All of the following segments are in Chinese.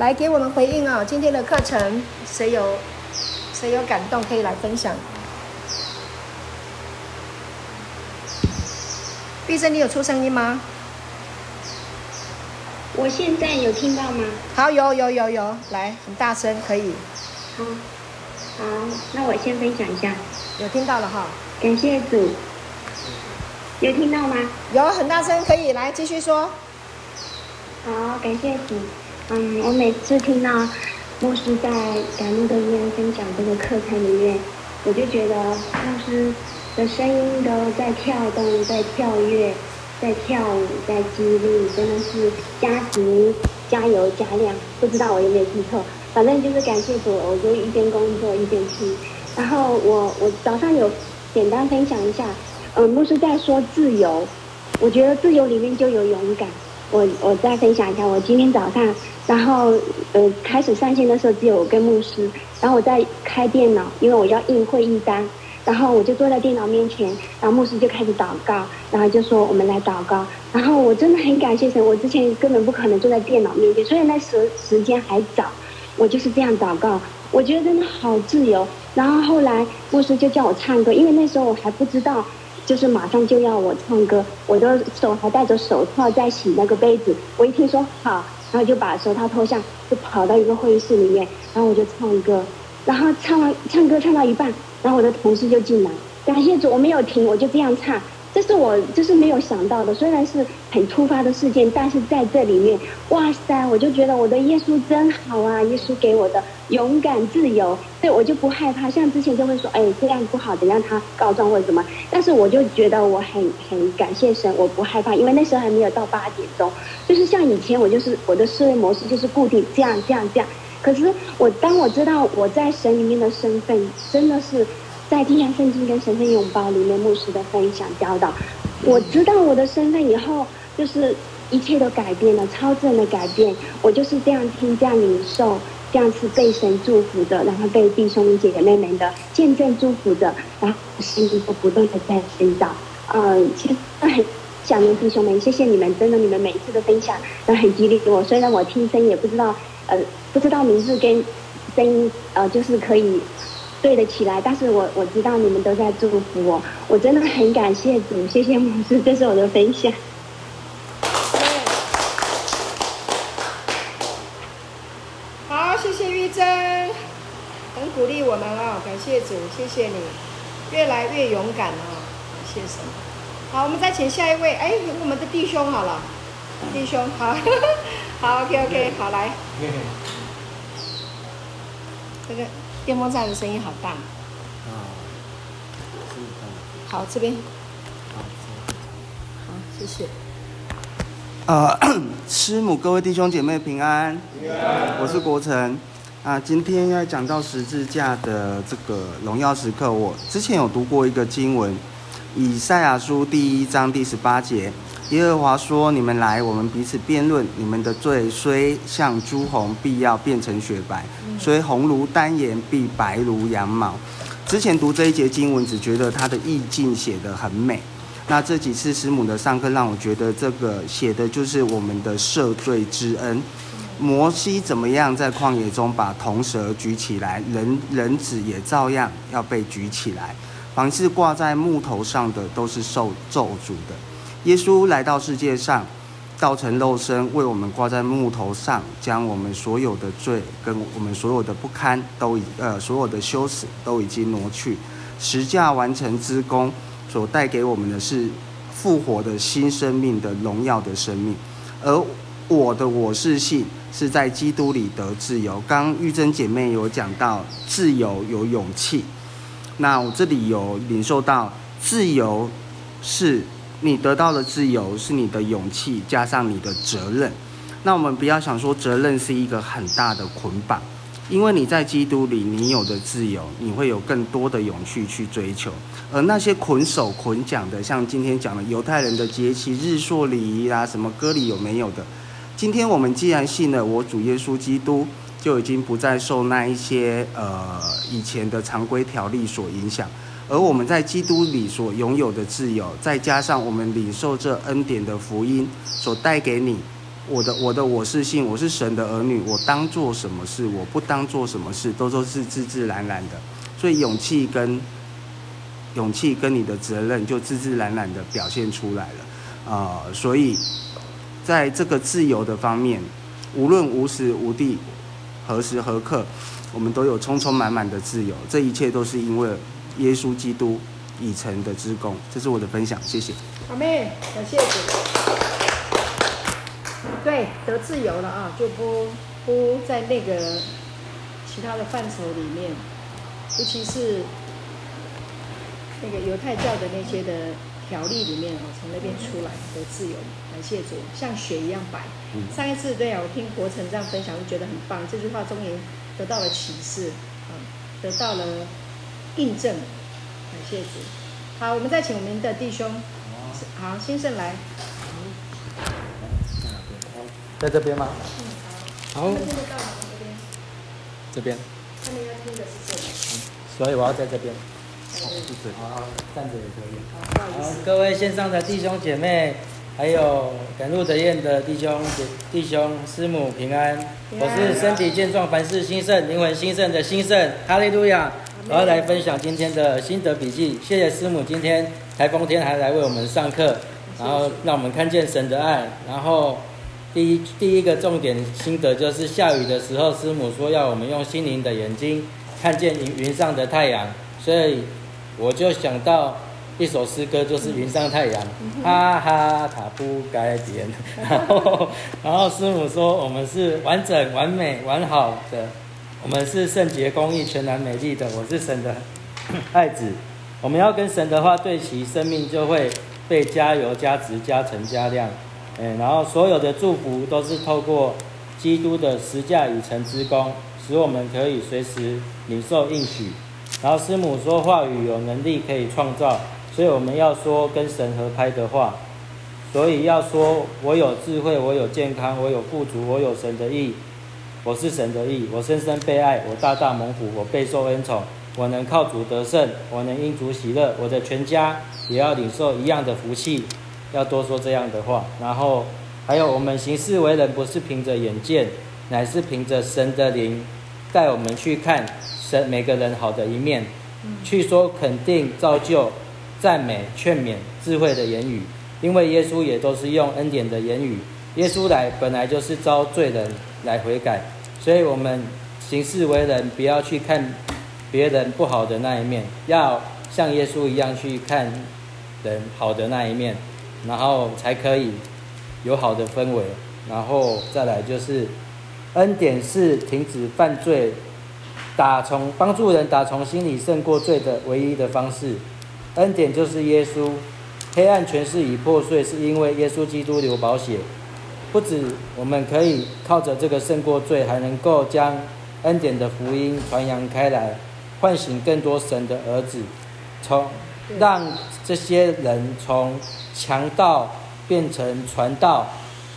来给我们回应哦。今天的课程，谁有谁有感动可以来分享？毕生，你有出声音吗？我现在有听到吗？好，有有有有，来，很大声，可以。好，好，那我先分享一下。有听到了哈，感谢主。有听到吗？有，很大声，可以，来继续说。好，感谢主。嗯，我每次听到牧师在感恩的里面分享这个课程里面，我就觉得牧师的声音都在跳动，在跳跃，在跳舞，在激励，真的是加急、加油、加量。不知道我有没有听错？反正就是感谢主，我就一边工作一边听。然后我我早上有简单分享一下，嗯，牧师在说自由，我觉得自由里面就有勇敢。我我再分享一下，我今天早上，然后呃开始上线的时候只有我跟牧师，然后我在开电脑，因为我要印会议单，然后我就坐在电脑面前，然后牧师就开始祷告，然后就说我们来祷告，然后我真的很感谢神，我之前根本不可能坐在电脑面前，所以那时时间还早，我就是这样祷告，我觉得真的好自由，然后后来牧师就叫我唱歌，因为那时候我还不知道。就是马上就要我唱歌，我的手还戴着手套在洗那个杯子。我一听说好，然后就把手套脱下，就跑到一个会议室里面，然后我就唱歌，然后唱完唱歌唱到一半，然后我的同事就进来，感谢主，我没有停，我就这样唱。这是我就是没有想到的，虽然是很突发的事件，但是在这里面，哇塞，我就觉得我的耶稣真好啊！耶稣给我的勇敢、自由，对，我就不害怕。像之前就会说，哎，这样不好，等下他告状或者什么。但是我就觉得我很很感谢神，我不害怕，因为那时候还没有到八点钟。就是像以前我就是我的思维模式就是固定这样这样这样。可是我当我知道我在神里面的身份，真的是。在《天涯圣经》跟《神圣拥抱》里面，牧师的分享教导，我知道我的身份以后，就是一切都改变了，超自然的改变。我就是这样听，这样领受，这样是被神祝福的，然后被弟兄姐姐妹妹的见证祝福的，然后心里都不断的在寻找。嗯，其实很想念弟兄们，谢谢你们，真的，你们每一次的分享都很激励我。虽然我听声也不知道，呃，不知道名字跟声音，呃，就是可以。对得起来，但是我我知道你们都在祝福我，我真的很感谢主，谢谢牧师，这是我的分享。好，谢谢玉珍，很鼓励我们啊，感谢主，谢谢你，越来越勇敢啊，谢谢。好，我们再请下一位，哎，我们的弟兄好了，弟兄好，好，OK OK，好来，这个。电风扇的声音好大。啊，好，这边。好，谢谢。呃，师母，各位弟兄姐妹平安。平安。我是国成。啊，今天要讲到十字架的这个荣耀时刻，我之前有读过一个经文，以赛亚书第一章第十八节。耶和华说：“你们来，我们彼此辩论。你们的罪虽像朱红，必要变成雪白；虽红如丹颜，必白如羊毛。”之前读这一节经文，只觉得它的意境写得很美。那这几次师母的上课，让我觉得这个写的就是我们的赦罪之恩。摩西怎么样在旷野中把铜蛇举起来，人人子也照样要被举起来。凡是挂在木头上的，都是受咒诅的。耶稣来到世界上，道成肉身，为我们挂在木头上，将我们所有的罪跟我们所有的不堪都已呃所有的羞耻都已经挪去，十架完成之功所带给我们的是复活的新生命的荣耀的生命，而我的我是信是在基督里得自由。刚玉珍姐妹有讲到自由有勇气，那我这里有领受到自由是。你得到的自由是你的勇气加上你的责任，那我们不要想说责任是一个很大的捆绑，因为你在基督里，你有的自由，你会有更多的勇气去追求。而那些捆手捆脚的，像今天讲的犹太人的节期、日朔礼仪啦，什么割礼有没有的？今天我们既然信了我主耶稣基督，就已经不再受那一些呃以前的常规条例所影响。而我们在基督里所拥有的自由，再加上我们领受这恩典的福音所带给你，我的我的我是信，我是神的儿女，我当做什么事，我不当做什么事，都都是自自然然的。所以勇气跟勇气跟你的责任就自自然然的表现出来了。啊、所以在这个自由的方面，无论无时无地、何时何刻，我们都有充充满满的自由。这一切都是因为耶稣基督已成的之功。这是我的分享，谢谢。阿妹，感谢主。对，得自由了啊，就不不在那个其他的范畴里面，尤其是那个犹太教的那些的条例里面啊，从那边出来得自由，感谢主，像雪一样白。上一次对啊，我听国成这样分享，就觉得很棒。这句话终于得到了启示，啊，得到了印证，感谢主。好，我们再请我们的弟兄，好，先生来。在这边吗？嗯，好。这边。这边。他们要听的是这里。所以我要在这边。好，好，站着也可以。好。各位线上的弟兄姐妹，还有赶路得宴的弟兄姐弟兄师母平安。平安。我是身体健壮、凡事兴盛、灵魂兴盛的兴盛。哈利路亚！我要来分享今天的心得笔记。谢谢师母今天台风天还来为我们上课，然后让我们看见神的爱，然后。第一第一个重点心得就是下雨的时候，师母说要我们用心灵的眼睛看见云云上的太阳，所以我就想到一首诗歌，就是《云上太阳》，哈哈，它不改变。然后然后师母说我们是完整、完美、完好的，我们是圣洁、公义、全然美丽的。我是神的 爱子，我们要跟神的话对齐，生命就会被加油、加值、加成、加量。嗯，然后所有的祝福都是透过基督的十架已成之功，使我们可以随时领受应许。然后师母说话语有能力可以创造，所以我们要说跟神合拍的话。所以要说我有智慧，我有健康，我有富足，我有神的意，我是神的义，我深深被爱，我大大蒙福，我备受恩宠，我能靠主得胜，我能因主喜乐，我的全家也要领受一样的福气。要多说这样的话，然后还有我们行事为人不是凭着眼见，乃是凭着神的灵带我们去看神每个人好的一面，去说肯定、造就、赞美、劝勉、智慧的言语。因为耶稣也都是用恩典的言语，耶稣来本来就是遭罪人来悔改，所以我们行事为人不要去看别人不好的那一面，要像耶稣一样去看人好的那一面。然后才可以有好的氛围，然后再来就是恩典是停止犯罪、打从帮助人打从心里胜过罪的唯一的方式。恩典就是耶稣，黑暗权势已破碎，是因为耶稣基督流宝血。不止我们可以靠着这个胜过罪，还能够将恩典的福音传扬开来，唤醒更多神的儿子，从让这些人从。强盗变成传道，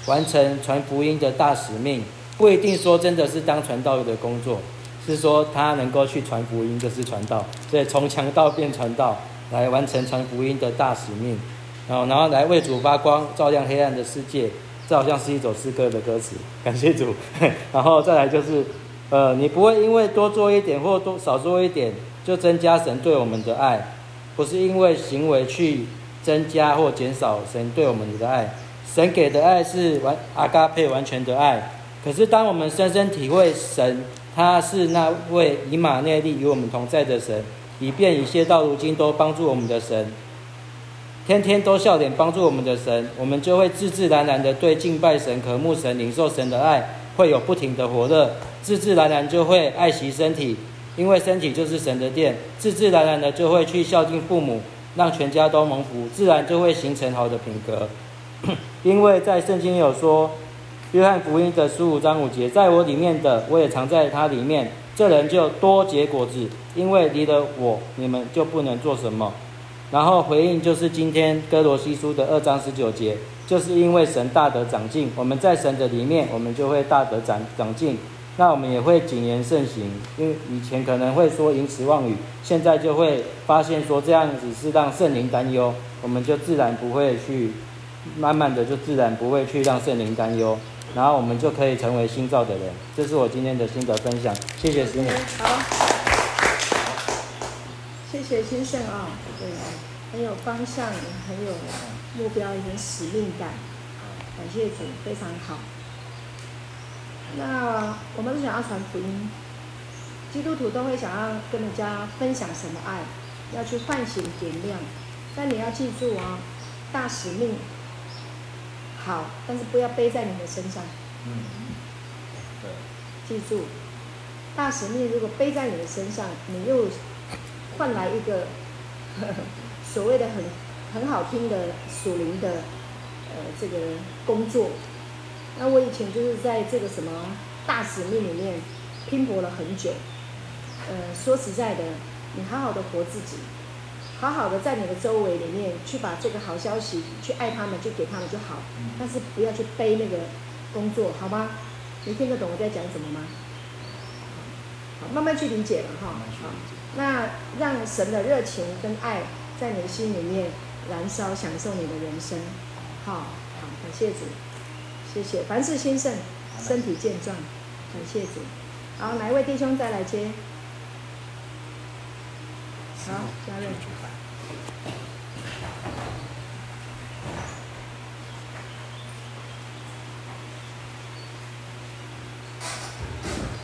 完成传福音的大使命，不一定说真的是当传道的工作，是说他能够去传福音就是传道，所以从强盗变传道，来完成传福音的大使命，然后然后来为主发光，照亮黑暗的世界，好像是一首诗歌的歌词，感谢主。然后再来就是，呃，你不会因为多做一点或多少做一点，就增加神对我们的爱，不是因为行为去。增加或减少神对我们的爱，神给的爱是完阿嘎佩完全的爱。可是当我们深深体会神，他是那位以马内利与我们同在的神，以便一切到如今都帮助我们的神，天天都笑脸帮助我们的神，我们就会自自然然的对敬拜神、渴慕神、领受神的爱，会有不停的火热，自自然然就会爱惜身体，因为身体就是神的殿，自自然然的就会去孝敬父母。让全家都蒙福，自然就会形成好的品格。因为在圣经有说，约翰福音的十五章五节，在我里面的，我也藏在他里面，这人就多结果子。因为离了我，你们就不能做什么。然后回应就是今天哥罗西书的二章十九节，就是因为神大得长进，我们在神的里面，我们就会大得长长进。那我们也会谨言慎行，因为以前可能会说淫词妄语，现在就会发现说这样子是让圣灵担忧，我们就自然不会去，慢慢的就自然不会去让圣灵担忧。然后我们就可以成为新造的人。这是我今天的心得分享，谢谢师母。好，谢谢先生啊，对，很有方向，很有目标，很使命感，感谢主，非常好。那我们是想要传福音，基督徒都会想要跟人家分享什么爱，要去唤醒点亮，但你要记住啊，大使命。好，但是不要背在你的身上。嗯，对。记住，大使命如果背在你的身上，你又换来一个 所谓的很很好听的属灵的呃这个工作。那我以前就是在这个什么大使命里面拼搏了很久。呃，说实在的，你好好的活自己。好好的在你的周围里面去把这个好消息去爱他们，就给他们就好，但是不要去背那个工作，好吗？你听得懂我在讲什么吗？好，慢慢去理解了哈。好，那让神的热情跟爱在你的心里面燃烧，享受你的人生。好，好，感谢主，谢谢。凡事兴盛，身体健壮，感谢主。好，哪一位弟兄再来接？好，加入。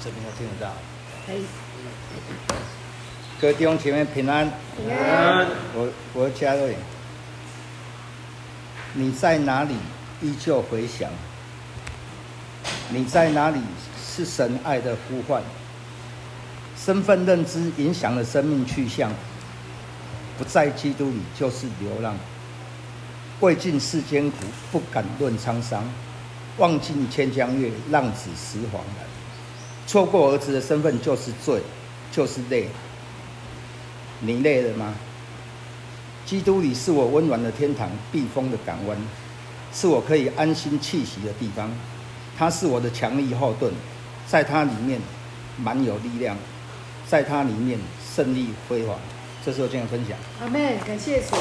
这边都听得到。可以。各位弟兄姐妹平安。平安。我我嘉瑞，你在哪里？依旧回响。你在哪里？是神爱的呼唤。身份认知影响了生命去向。不在基督里就是流浪。未尽世间苦，不敢论沧桑。望尽千江月，浪子识黄来。错过儿子的身份就是罪，就是累。你累了吗？基督里是我温暖的天堂，避风的港湾，是我可以安心气息的地方。它是我的强力后盾，在它里面满有力量，在它里面胜利辉煌。这是我今天分享。阿门，感谢主，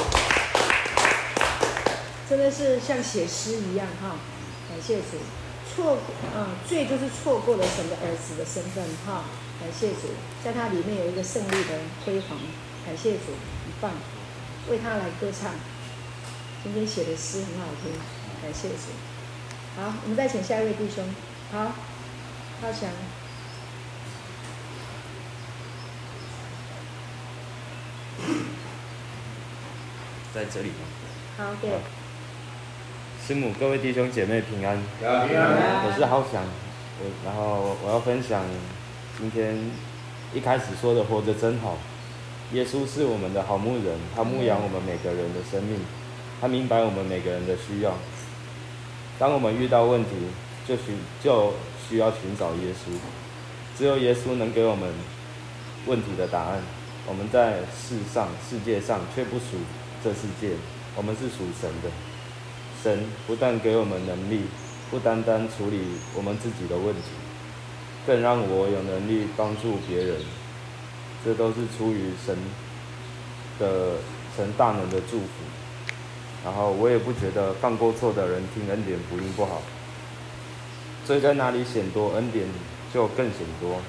真的是像写诗一样哈，感谢主。错，嗯，罪就是错过了神的儿子的身份，哈，感谢主，在他里面有一个胜利的辉煌，感谢主，很棒，为他来歌唱。今天写的诗很好听，感谢主。好，我们再请下一位弟兄，好，浩翔，在这里吗？好，对。师母，各位弟兄姐妹平安。平安。我是浩翔，我然后我要分享今天一开始说的活着真好。耶稣是我们的好牧人，他牧养我们每个人的生命，他明白我们每个人的需要。当我们遇到问题，就需就需要寻找耶稣，只有耶稣能给我们问题的答案。我们在世上世界上却不属这世界，我们是属神的。神不但给我们能力，不单单处理我们自己的问题，更让我有能力帮助别人。这都是出于神的神大能的祝福。然后我也不觉得犯过错的人听恩典福音不好。罪在哪里显多，恩典就更显多。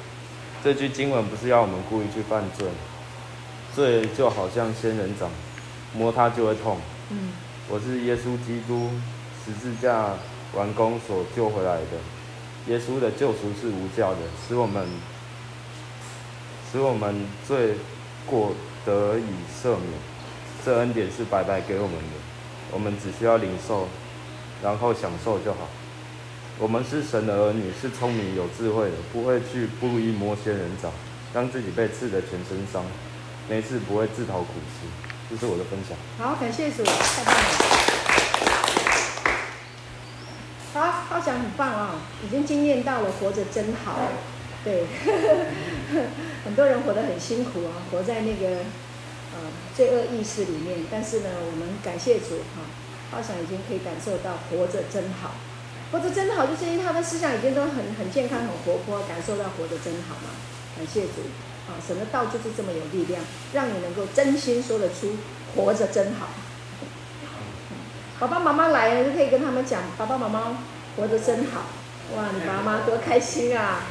这句经文不是要我们故意去犯罪，罪就好像仙人掌，摸它就会痛。嗯。我是耶稣基督十字架完工所救回来的。耶稣的救赎是无价的，使我们使我们罪过得以赦免。这恩典是白白给我们的，我们只需要领受，然后享受就好。我们是神的儿女，是聪明有智慧的，不会去故意摸仙人掌，让自己被刺得全身伤，没事不会自讨苦吃。这是我的分享。好，感谢主，太棒了。好，浩翔很棒啊、已经经验到了活着真好。对，很多人活得很辛苦啊，活在那个呃罪恶意识里面。但是呢，我们感谢主哈，浩翔已经可以感受到活着真好。活着真好，就是因为他的思想已经都很很健康、很活泼，感受到活着真好嘛。感谢主。啊，神的道就是这么有力量，让你能够真心说得出“活着真好”。爸爸妈妈来了就可以跟他们讲：“爸爸妈妈活着真好。”哇，你爸妈多开心啊！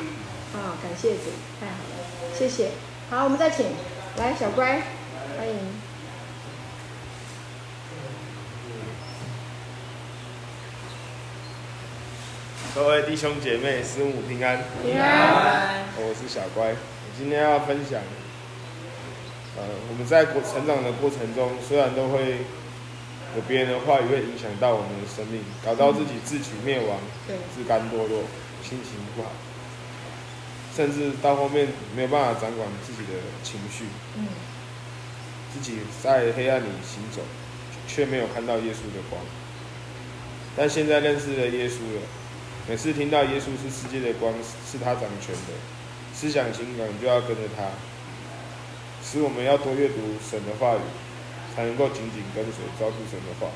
啊，感谢主，太好了，谢谢。好，我们再请来小乖，欢迎。各位弟兄姐妹，师母平安。平安。我是小乖，我今天要分享，呃，我们在过成长的过程中，虽然都会有别人的话语会影响到我们的生命，搞到自己自取灭亡，自甘堕落，心情不好，甚至到后面没有办法掌管自己的情绪，嗯，自己在黑暗里行走，却没有看到耶稣的光。但现在认识了耶稣了。每次听到耶稣是世界的光，是他掌权的，思想情感就要跟着他，使我们要多阅读神的话语，才能够紧紧跟随抓住神的话。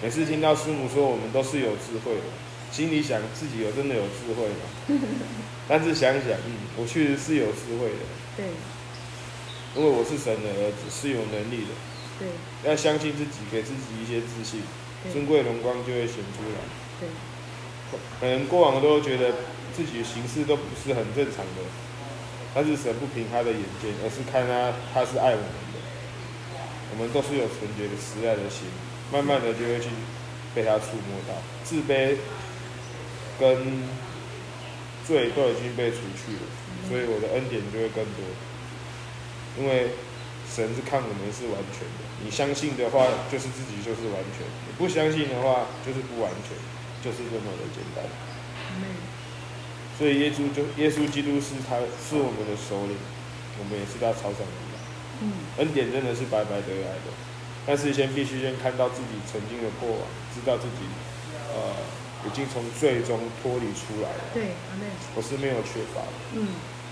每次听到师母说我们都是有智慧的，心里想自己有真的有智慧吗？但是想想，嗯，我确实是有智慧的。对。因为我是神的儿子，是有能力的。对。要相信自己，给自己一些自信，尊贵荣光就会显出来。对。可能过往都觉得自己的行事都不是很正常的，但是神不凭他的眼见，而是看他他是爱我们的。我们都是有纯洁的慈爱的心，慢慢的就会去被他触摸到，自卑跟罪都已经被除去了，所以我的恩典就会更多。因为神是看我们是完全的，你相信的话，就是自己就是完全；你不相信的话，就是不完全。就是这么的简单，所以耶稣就耶稣基督是他是我们的首领，我们也是他操场的羊。嗯，恩典真的是白白得来的，但是先必须先看到自己曾经的过往，知道自己呃已经从最终脱离出来了。对，阿妹。我是没有缺乏的，嗯，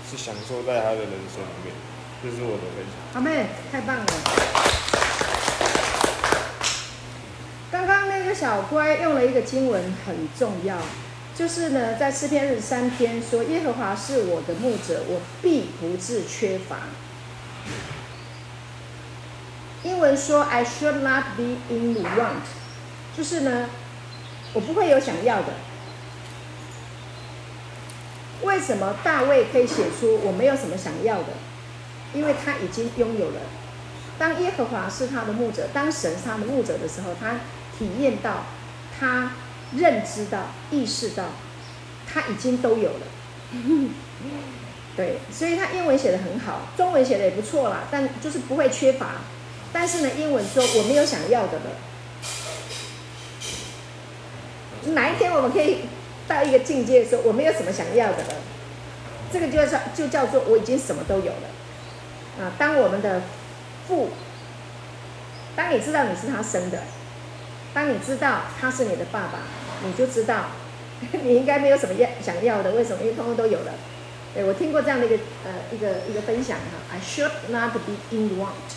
是享受在他的人生里面，这是我的分享。阿妹，太棒了。刚刚那个小乖用了一个经文很重要，就是呢，在诗篇二十三篇说：“耶和华是我的牧者，我必不致缺乏。”英文说：“I should not be in want。”就是呢，我不会有想要的。为什么大卫可以写出我没有什么想要的？因为他已经拥有了。当耶和华是他的牧者，当神是他的牧者的时候，他。体验到，他认知到、意识到，他已经都有了。对，所以他英文写的很好，中文写的也不错啦，但就是不会缺乏。但是呢，英文说我没有想要的了。哪一天我们可以到一个境界，说我没有什么想要的了？这个就叫就叫做我已经什么都有了。啊，当我们的父，当你知道你是他生的。当你知道他是你的爸爸，你就知道 你应该没有什么要想要的。为什么？因为通通都有了。对，我听过这样的一个呃一个一个分享哈，I should not be in want，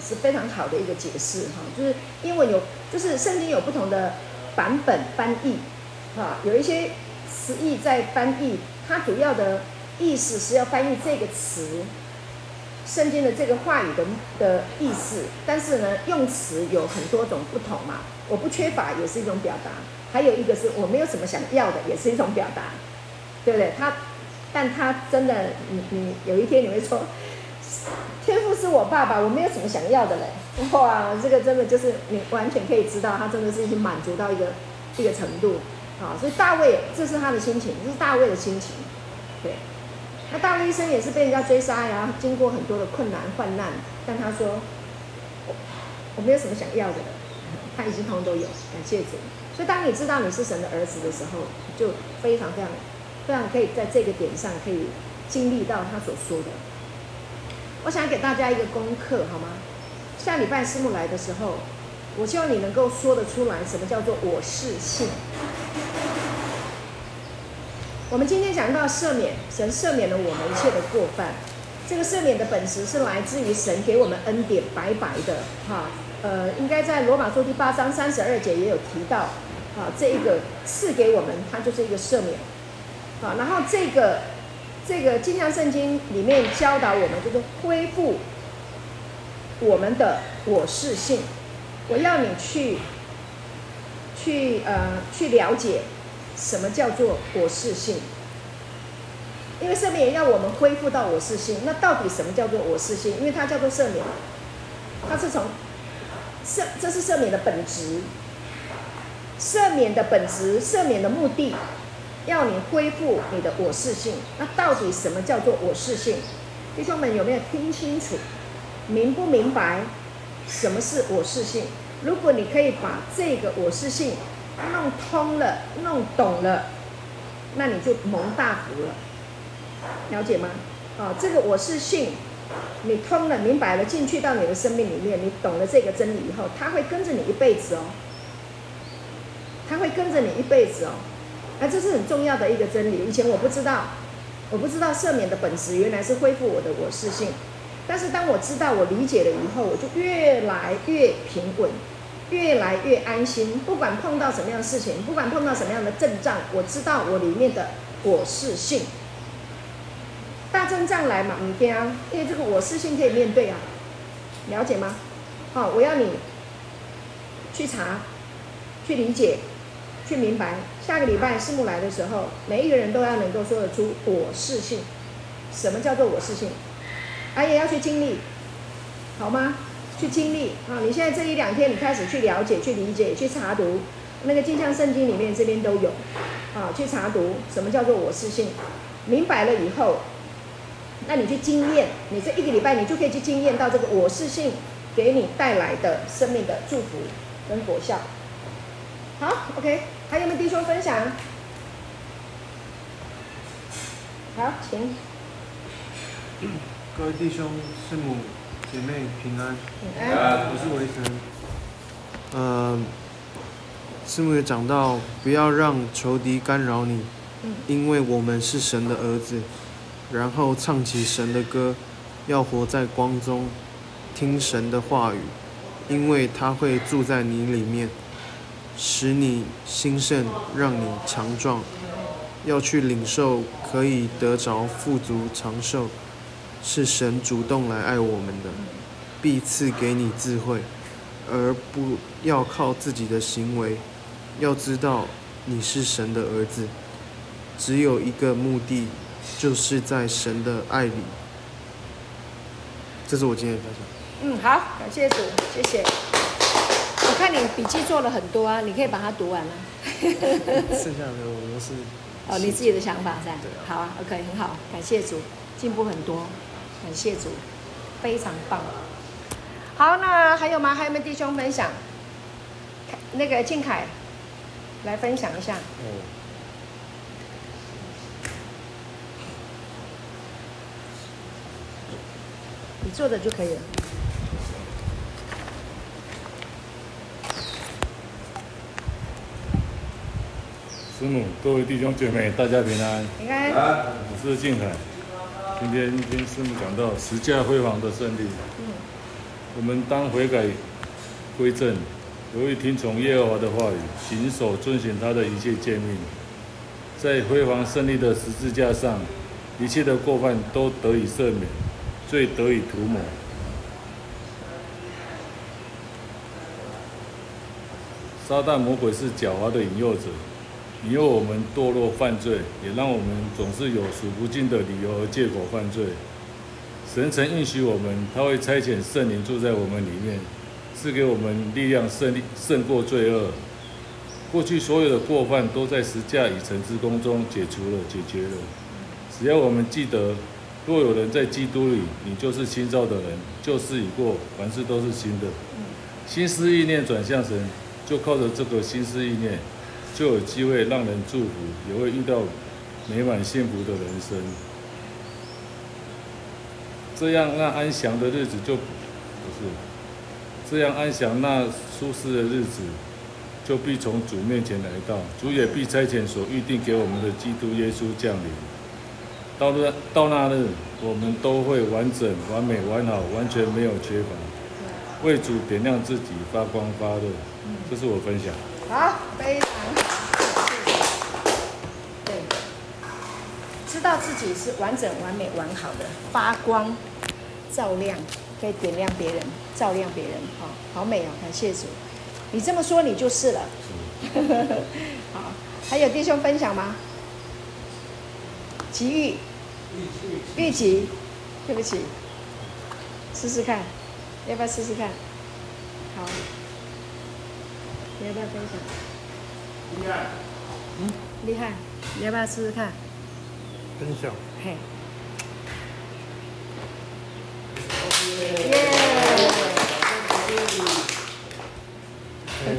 是非常好的一个解释哈。就是英文有，就是圣经有不同的版本翻译哈，有一些词义在翻译，它主要的意思是要翻译这个词。圣经的这个话语的的意思，但是呢，用词有很多种不同嘛。我不缺乏也是一种表达，还有一个是我没有什么想要的，也是一种表达，对不对？他，但他真的，你你有一天你会说，天父是我爸爸，我没有什么想要的嘞。哇，这个真的就是你完全可以知道，他真的是已经满足到一个一个程度啊。所以大卫，这是他的心情，这是大卫的心情，对。那大卫一生也是被人家追杀呀，经过很多的困难患难，但他说我我没有什么想要的了，他已经通通都有，感谢主。所以当你知道你是神的儿子的时候，就非常非常非常可以在这个点上可以经历到他所说的。我想给大家一个功课，好吗？下礼拜师母来的时候，我希望你能够说得出来，什么叫做我是信。我们今天讲到赦免，神赦免了我们一切的过犯。这个赦免的本质是来自于神给我们恩典，白白的，哈，呃，应该在罗马书第八章三十二节也有提到，啊，这一个赐给我们，它就是一个赦免，啊，然后这个这个金像圣经里面教导我们，就是恢复我们的我是性，我要你去去呃去了解。什么叫做我是性？因为赦免要我们恢复到我是性，那到底什么叫做我是性？因为它叫做赦免，它是从赦，这是赦免的本质，赦免的本质，赦免的目的，要你恢复你的我是性。那到底什么叫做我是性？弟兄们有没有听清楚？明不明白什么是我是性？如果你可以把这个我是性弄通了、弄懂了，那你就蒙大福了。了解吗？啊，这个我是性，你通了、明白了，进去到你的生命里面，你懂了这个真理以后，它会跟着你一辈子哦。它会跟着你一辈子哦。那这是很重要的一个真理。以前我不知道，我不知道赦免的本质原来是恢复我的我是性。但是当我知道、我理解了以后，我就越来越平稳，越来越安心。不管碰到什么样的事情，不管碰到什么样的阵仗，我知道我里面的我是性。大阵仗来嘛，唔惊，因为这个我是性可以面对啊，了解吗？好，我要你去查、去理解、去明白。下个礼拜师母来的时候，每一个人都要能够说得出我是性。什么叫做我是性？啊，也要去经历，好吗？去经历啊！你现在这一两天，你开始去了解、去理解、去查读，那个镜像圣经里面这边都有啊，去查读什么叫做我是性，明白了以后。那你去经验，你这一个礼拜你就可以去经验到这个我是性给你带来的生命的祝福跟果效。好，OK，还有没有弟兄分享？好，请。各位弟兄、师母、姐妹平安。平安。我是维神。呃，师母也讲到，不要让仇敌干扰你，因为我们是神的儿子。然后唱起神的歌，要活在光中，听神的话语，因为他会住在你里面，使你兴盛，让你强壮。要去领受，可以得着富足长寿，是神主动来爱我们的，必赐给你智慧，而不要靠自己的行为。要知道你是神的儿子，只有一个目的。就是在神的爱里，这是我今天的分享。嗯，好，感谢主，谢谢。我看你笔记做了很多啊，你可以把它读完了。剩下的我都是哦，你自己的想法是吧？对啊。好啊，OK，很好，感谢主，进步很多，感谢主，非常棒。好，那还有吗？还有没有弟兄分享？那个静凯来分享一下。哦。你做的就可以了。师母，各位弟兄姐妹，大家平安。平安。我是静海。今天听师母讲到十架辉煌的胜利。嗯。我们当悔改归正，由于听从耶和华的话语，谨守遵循他的一切诫命，在辉煌胜利的十字架上，一切的过犯都得以赦免。罪得以涂抹。撒旦魔鬼是狡猾的引诱者，引诱我们堕落犯罪，也让我们总是有数不尽的理由和借口犯罪。神曾应许我们，他会差遣圣灵住在我们里面，赐给我们力量胜利胜过罪恶。过去所有的过犯都在十架已成之功中解除了、解决了。只要我们记得。若有人在基督里，你就是新造的人，旧事已过，凡事都是新的。心思意念转向神，就靠着这个心思意念，就有机会让人祝福，也会遇到美满幸福的人生。这样那安详的日子就不是，这样安详那舒适的日子，就必从主面前来到，主也必差遣所预定给我们的基督耶稣降临。到那到那日，我们都会完整、完美、完好，完全没有缺乏，为主点亮自己，发光发热。这是我分享。好，非常好。对，知道自己是完整、完美、完好的，发光、照亮，可以点亮别人，照亮别人。好，好美哦，感谢主。你这么说，你就是了。好，还有弟兄分享吗？吉玉，玉吉，对不起，试试看，要不要试试看？好，你要不要分享？厉害，嗯，厉害，你要不要试试看？分享。嘿。耶。嗯。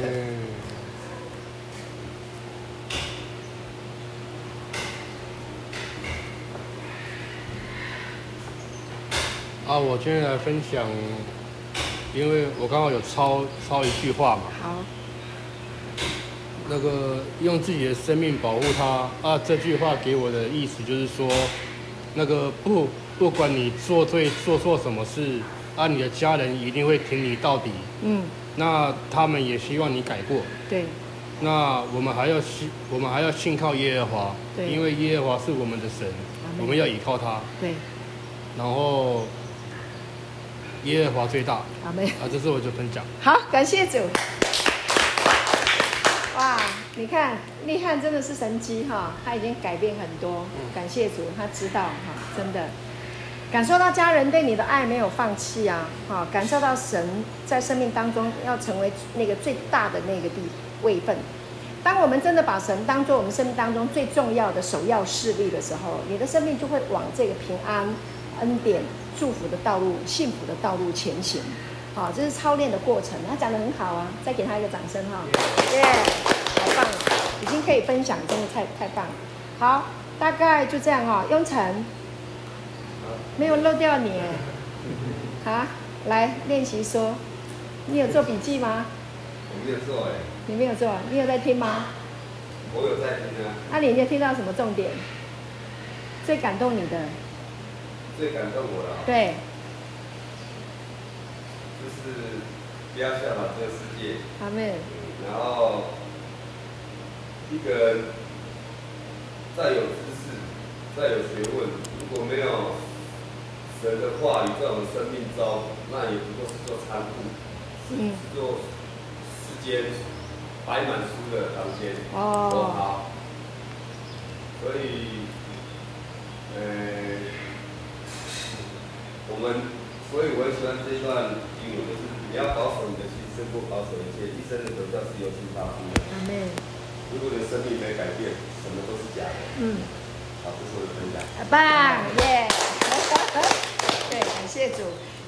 啊，我今天来分享，因为我刚好有抄抄一句话嘛。好。那个用自己的生命保护他啊，这句话给我的意思就是说，那个不不管你做对做错什么事，啊，你的家人一定会挺你到底。嗯。那他们也希望你改过。对。那我们还要信，我们还要信靠耶和华。对。因为耶和华是我们的神，我们要依靠他。对。然后。耶和华最大，阿妹啊，这是我就分享。好，感谢主。哇，你看利汉真的是神机哈，他已经改变很多。感谢主，他知道哈，真的感受到家人对你的爱没有放弃啊，哈，感受到神在生命当中要成为那个最大的那个地位份。当我们真的把神当做我们生命当中最重要的首要势力的时候，你的生命就会往这个平安恩典。祝福的道路，幸福的道路前行，好，这是操练的过程。他讲得很好啊，再给他一个掌声哈，耶，好棒，已经可以分享，真的太太棒了。好，大概就这样哈，雍成，没有漏掉你，好，来练习说，你有做笔记吗？我没有做哎。你没有做，你有在听吗？我有在听啊。那你有听到什么重点？最感动你的？最感动我了。对。就是不要效仿这个世界。然后，一个人再有知识、再有学问，如果没有神的话语在我们生命中，那也不过是做仓库，是做世间摆满书的房间。哦。多好。所以，呃。我们，所以我很喜欢这一段就是你要保守你的心，胜过保守一切。一生的得救是由心发出的。阿门。如果你的生命没改变，什么都是假的。嗯。好，这是我的分享。很棒，耶！对，感谢主，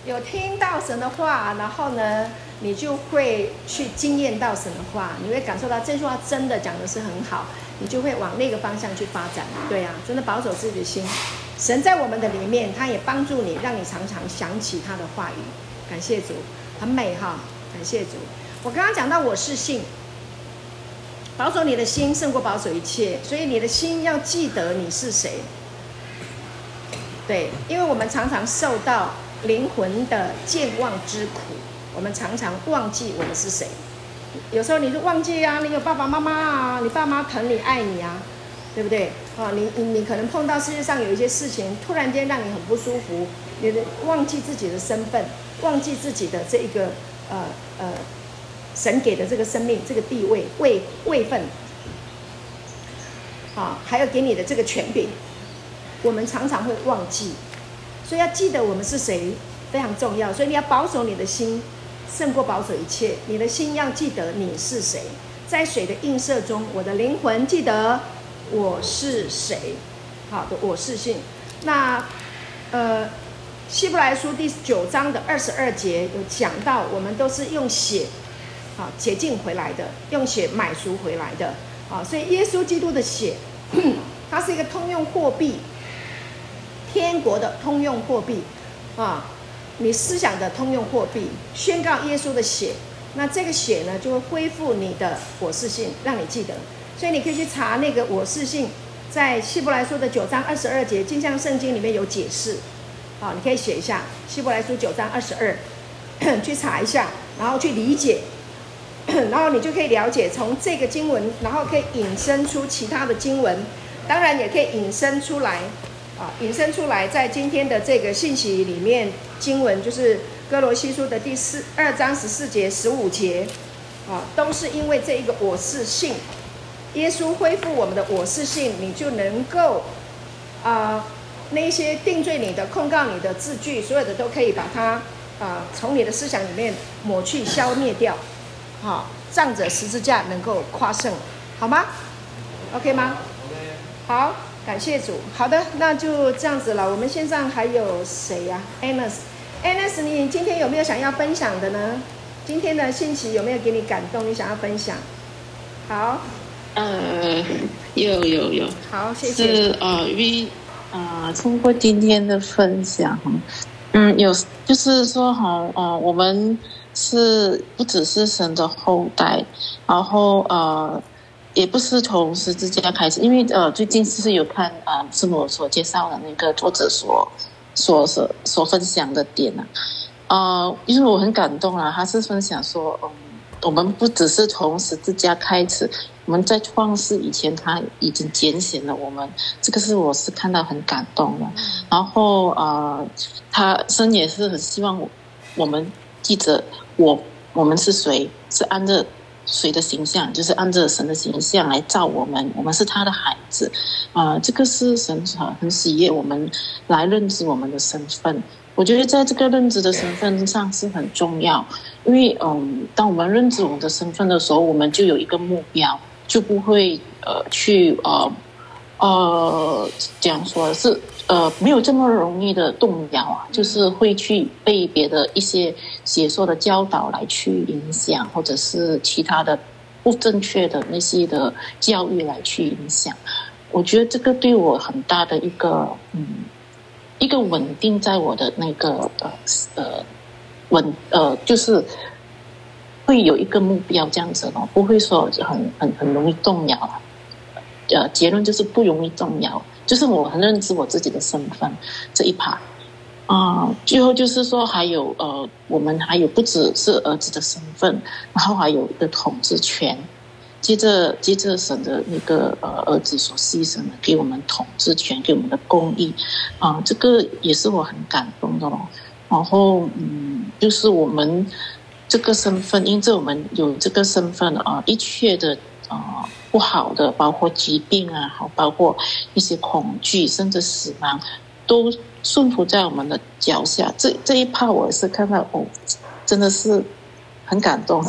有听到神的话，然后呢，你就会去经验到神的话，你会感受到这句话真的讲的是很好，你就会往那个方向去发展。对啊，真的保守自己的心。神在我们的里面，他也帮助你，让你常常想起他的话语。感谢主，很美哈！感谢主。我刚刚讲到我是信，保守你的心胜过保守一切，所以你的心要记得你是谁。对，因为我们常常受到灵魂的健忘之苦，我们常常忘记我们是谁。有时候你就忘记啊，你有爸爸妈妈啊，你爸妈疼你爱你啊。对不对？啊，你你你可能碰到世界上有一些事情，突然间让你很不舒服，你的忘记自己的身份，忘记自己的这一个呃呃神给的这个生命这个地位位位份，啊，还有给你的这个权柄，我们常常会忘记，所以要记得我们是谁非常重要，所以你要保守你的心，胜过保守一切。你的心要记得你是谁，在水的映射中，我的灵魂记得。我是谁？好的，我是信。那，呃，希伯来书第九章的二十二节有讲到，我们都是用血，啊，洁净回来的，用血买赎回来的，啊，所以耶稣基督的血，它是一个通用货币，天国的通用货币，啊，你思想的通用货币，宣告耶稣的血，那这个血呢，就会恢复你的我是信，让你记得。所以你可以去查那个我是信，在希伯来书的九章二十二节，镜像圣经里面有解释，好，你可以写一下希伯来书九章二十二，去查一下，然后去理解，然后你就可以了解从这个经文，然后可以引申出其他的经文，当然也可以引申出来，啊，引申出来在今天的这个信息里面，经文就是哥罗西书的第四二章十四节十五节，啊，都是因为这一个我是信。耶稣恢复我们的我是性，你就能够啊、那些定罪你的、控告你的字句，所有的都可以把它啊、从你的思想里面抹去、消灭掉。好，仗着十字架能够夸胜，好吗？OK 吗？OK。好，感谢主。好的，那就这样子了。我们线上还有谁呀、？Anus，Anus，你今天有没有想要分享的呢？今天的信息有没有给你感动？你想要分享？好。呃，有有有。好，谢谢。是呃，因为啊，通过今天的分享，嗯，有就是说哈，呃，我们是不只是神的后代，然后呃，也不是从十字架开始，因为呃，最近是有看啊，是、呃、我所介绍的那个作者所所所所分享的点呢、啊，呃，因为我很感动啊，他是分享说，嗯，我们不只是从十字架开始。我们在创世以前，他已经拣选了我们，这个是我是看到很感动的。然后呃，他神也是很希望我们记着我我们是谁，是按着谁的形象，就是按着神的形象来造我们，我们是他的孩子啊、呃。这个是神很很喜悦我们来认知我们的身份。我觉得在这个认知的身份上是很重要，因为嗯，当我们认知我们的身份的时候，我们就有一个目标。就不会呃去呃呃这样说是呃没有这么容易的动摇啊，就是会去被别的一些邪说的教导来去影响，或者是其他的不正确的那些的教育来去影响。我觉得这个对我很大的一个嗯一个稳定在我的那个呃呃稳呃就是。会有一个目标这样子咯，不会说很很很容易动摇。呃，结论就是不容易动摇，就是我很认知我自己的身份这一趴。啊、最后就是说还有呃，我们还有不只是儿子的身份，然后还有一个统治权。接着接着神的那个呃儿子所牺牲的，给我们统治权，给我们的公义啊、呃，这个也是我很感动的咯。然后嗯，就是我们。这个身份，因着我们有这个身份啊，一切的啊不好的，包括疾病啊，好，包括一些恐惧，甚至死亡，都顺服在我们的脚下。这这一趴，我是看到哦，真的是很感动。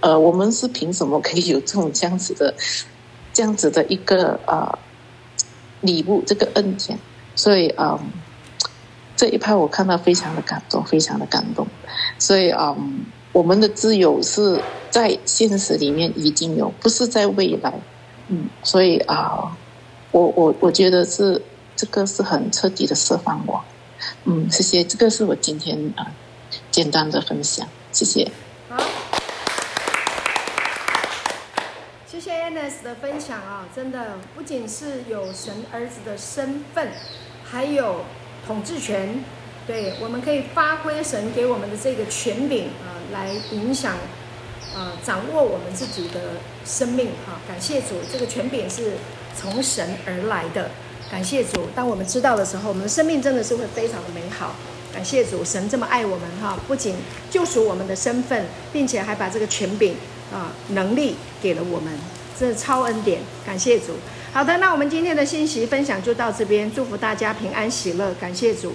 呃，我们是凭什么可以有这种这样子的，这样子的一个啊礼物，这个恩典？所以啊。这一派我看到非常的感动，非常的感动，所以嗯，我们的自由是在现实里面已经有，不是在未来，嗯，所以啊，我我我觉得是这个是很彻底的释放我，嗯，谢谢，这个是我今天啊简单的分享，谢谢。好，谢谢 N S 的分享啊，真的不仅是有神儿子的身份，还有。统治权，对，我们可以发挥神给我们的这个权柄啊、来影响，啊、掌握我们自己的生命哈、感谢主，这个权柄是从神而来的。感谢主，当我们知道的时候，我们的生命真的是会非常的美好。感谢主，神这么爱我们哈、不仅救赎我们的身份，并且还把这个权柄啊能力给了我们，这是超恩典。感谢主。好的，那我们今天的信息分享就到这边，祝福大家平安喜乐，感谢主。